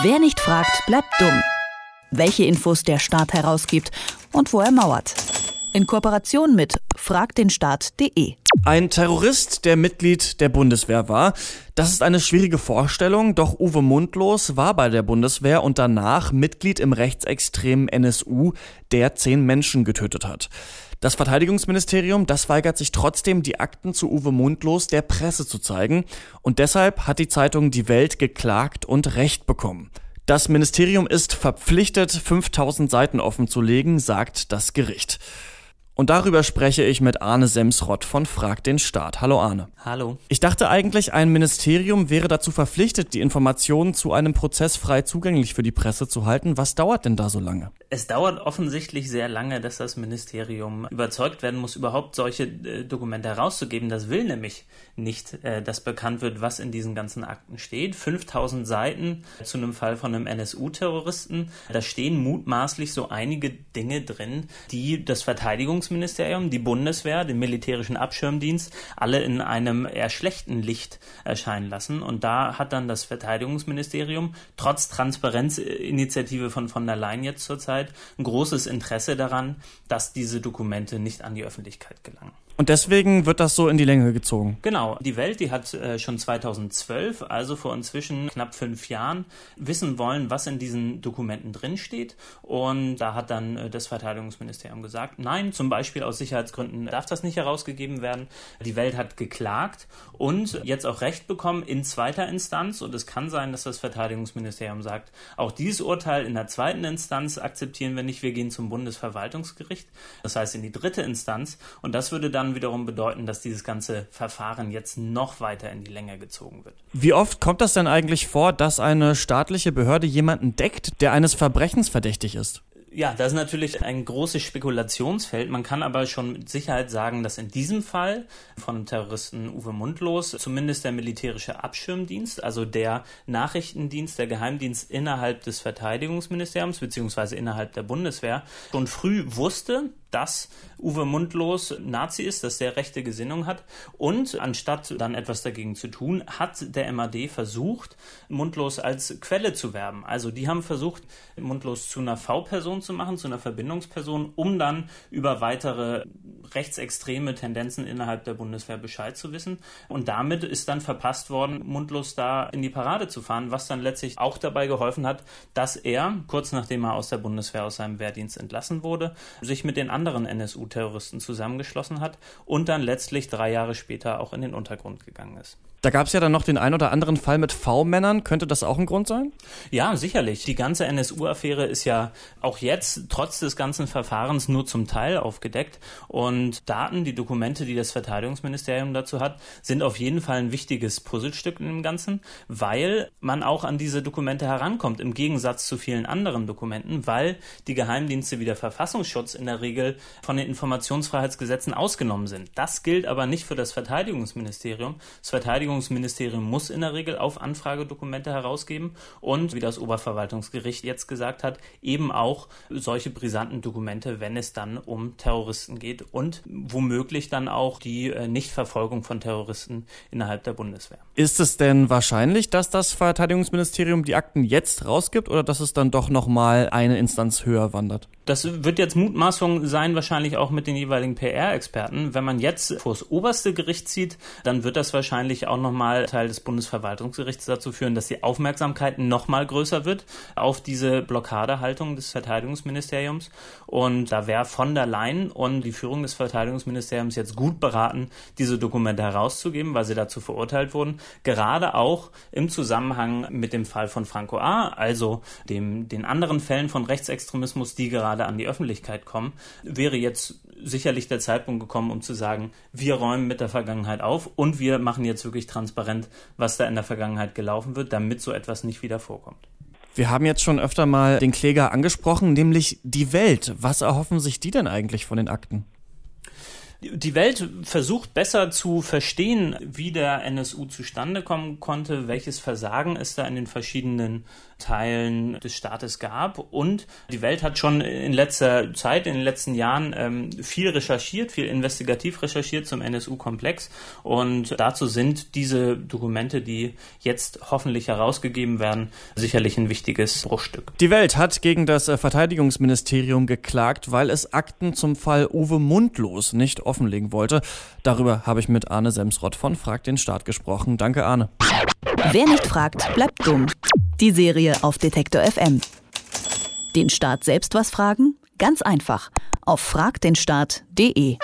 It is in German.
Wer nicht fragt, bleibt dumm. Welche Infos der Staat herausgibt und wo er mauert. In Kooperation mit fragdenstaat.de. Ein Terrorist, der Mitglied der Bundeswehr war. Das ist eine schwierige Vorstellung, doch Uwe Mundlos war bei der Bundeswehr und danach Mitglied im rechtsextremen NSU, der zehn Menschen getötet hat. Das Verteidigungsministerium, das weigert sich trotzdem, die Akten zu Uwe Mundlos der Presse zu zeigen. Und deshalb hat die Zeitung Die Welt geklagt und Recht bekommen. Das Ministerium ist verpflichtet, 5000 Seiten offenzulegen, sagt das Gericht. Und darüber spreche ich mit Arne Semsrott von Frag den Staat. Hallo Arne. Hallo. Ich dachte eigentlich, ein Ministerium wäre dazu verpflichtet, die Informationen zu einem Prozess frei zugänglich für die Presse zu halten. Was dauert denn da so lange? Es dauert offensichtlich sehr lange, dass das Ministerium überzeugt werden muss, überhaupt solche äh, Dokumente herauszugeben. Das will nämlich nicht, äh, dass bekannt wird, was in diesen ganzen Akten steht. 5000 Seiten zu einem Fall von einem NSU-Terroristen. Da stehen mutmaßlich so einige Dinge drin, die das Verteidigungsministerium, die Bundeswehr, den militärischen Abschirmdienst alle in einem eher schlechten Licht erscheinen lassen. Und da hat dann das Verteidigungsministerium trotz Transparenzinitiative von von der Leyen jetzt zurzeit ein großes Interesse daran, dass diese Dokumente nicht an die Öffentlichkeit gelangen. Und deswegen wird das so in die Länge gezogen. Genau. Die Welt, die hat äh, schon 2012, also vor inzwischen knapp fünf Jahren, wissen wollen, was in diesen Dokumenten drinsteht. Und da hat dann äh, das Verteidigungsministerium gesagt, nein, zum Beispiel aus Sicherheitsgründen darf das nicht herausgegeben werden. Die Welt hat geklagt und jetzt auch Recht bekommen in zweiter Instanz. Und es kann sein, dass das Verteidigungsministerium sagt, auch dieses Urteil in der zweiten Instanz akzeptieren wir nicht. Wir gehen zum Bundesverwaltungsgericht. Das heißt in die dritte Instanz. Und das würde dann wiederum bedeuten, dass dieses ganze Verfahren jetzt noch weiter in die Länge gezogen wird. Wie oft kommt das denn eigentlich vor, dass eine staatliche Behörde jemanden deckt, der eines Verbrechens verdächtig ist? Ja, das ist natürlich ein großes Spekulationsfeld. Man kann aber schon mit Sicherheit sagen, dass in diesem Fall von Terroristen Uwe Mundlos zumindest der militärische Abschirmdienst, also der Nachrichtendienst, der Geheimdienst innerhalb des Verteidigungsministeriums beziehungsweise innerhalb der Bundeswehr schon früh wusste, dass Uwe Mundlos Nazi ist, dass der rechte Gesinnung hat. Und anstatt dann etwas dagegen zu tun, hat der MAD versucht, Mundlos als Quelle zu werben. Also die haben versucht, Mundlos zu einer V-Person zu machen, zu einer Verbindungsperson, um dann über weitere rechtsextreme Tendenzen innerhalb der Bundeswehr Bescheid zu wissen. Und damit ist dann verpasst worden, Mundlos da in die Parade zu fahren, was dann letztlich auch dabei geholfen hat, dass er, kurz nachdem er aus der Bundeswehr aus seinem Wehrdienst entlassen wurde, sich mit den anderen anderen NSU-Terroristen zusammengeschlossen hat und dann letztlich drei Jahre später auch in den Untergrund gegangen ist. Da gab es ja dann noch den ein oder anderen Fall mit V-Männern. Könnte das auch ein Grund sein? Ja, sicherlich. Die ganze NSU-Affäre ist ja auch jetzt trotz des ganzen Verfahrens nur zum Teil aufgedeckt. Und Daten, die Dokumente, die das Verteidigungsministerium dazu hat, sind auf jeden Fall ein wichtiges Puzzlestück in dem Ganzen, weil man auch an diese Dokumente herankommt, im Gegensatz zu vielen anderen Dokumenten, weil die Geheimdienste wie der Verfassungsschutz in der Regel von den Informationsfreiheitsgesetzen ausgenommen sind. Das gilt aber nicht für das Verteidigungsministerium. Das Verteidigungsministerium Verteidigungsministerium muss in der Regel auf Anfrage Dokumente herausgeben und, wie das Oberverwaltungsgericht jetzt gesagt hat, eben auch solche brisanten Dokumente, wenn es dann um Terroristen geht und womöglich dann auch die äh, Nichtverfolgung von Terroristen innerhalb der Bundeswehr. Ist es denn wahrscheinlich, dass das Verteidigungsministerium die Akten jetzt rausgibt oder dass es dann doch nochmal eine Instanz höher wandert? Das wird jetzt Mutmaßung sein, wahrscheinlich auch mit den jeweiligen PR-Experten. Wenn man jetzt vor das oberste Gericht zieht, dann wird das wahrscheinlich auch nochmal Teil des Bundesverwaltungsgerichts dazu führen, dass die Aufmerksamkeit nochmal größer wird auf diese Blockadehaltung des Verteidigungsministeriums. Und da wäre von der Leyen und die Führung des Verteidigungsministeriums jetzt gut beraten, diese Dokumente herauszugeben, weil sie dazu verurteilt wurden. Gerade auch im Zusammenhang mit dem Fall von Franco A., also dem, den anderen Fällen von Rechtsextremismus, die gerade gerade an die Öffentlichkeit kommen, wäre jetzt sicherlich der Zeitpunkt gekommen, um zu sagen, wir räumen mit der Vergangenheit auf und wir machen jetzt wirklich transparent, was da in der Vergangenheit gelaufen wird, damit so etwas nicht wieder vorkommt. Wir haben jetzt schon öfter mal den Kläger angesprochen, nämlich die Welt. Was erhoffen sich die denn eigentlich von den Akten? Die Welt versucht besser zu verstehen, wie der NSU zustande kommen konnte, welches Versagen es da in den verschiedenen Teilen des Staates gab. Und die Welt hat schon in letzter Zeit, in den letzten Jahren ähm, viel recherchiert, viel investigativ recherchiert zum NSU-Komplex. Und dazu sind diese Dokumente, die jetzt hoffentlich herausgegeben werden, sicherlich ein wichtiges Bruchstück. Die Welt hat gegen das äh, Verteidigungsministerium geklagt, weil es Akten zum Fall Uwe Mundlos nicht offenlegen wollte. Darüber habe ich mit Arne Semsrott von Frag den Staat gesprochen. Danke, Arne. Wer nicht fragt, bleibt dumm. Die Serie auf Detektor FM. Den Staat selbst was fragen? Ganz einfach. Auf fragdenstaat.de.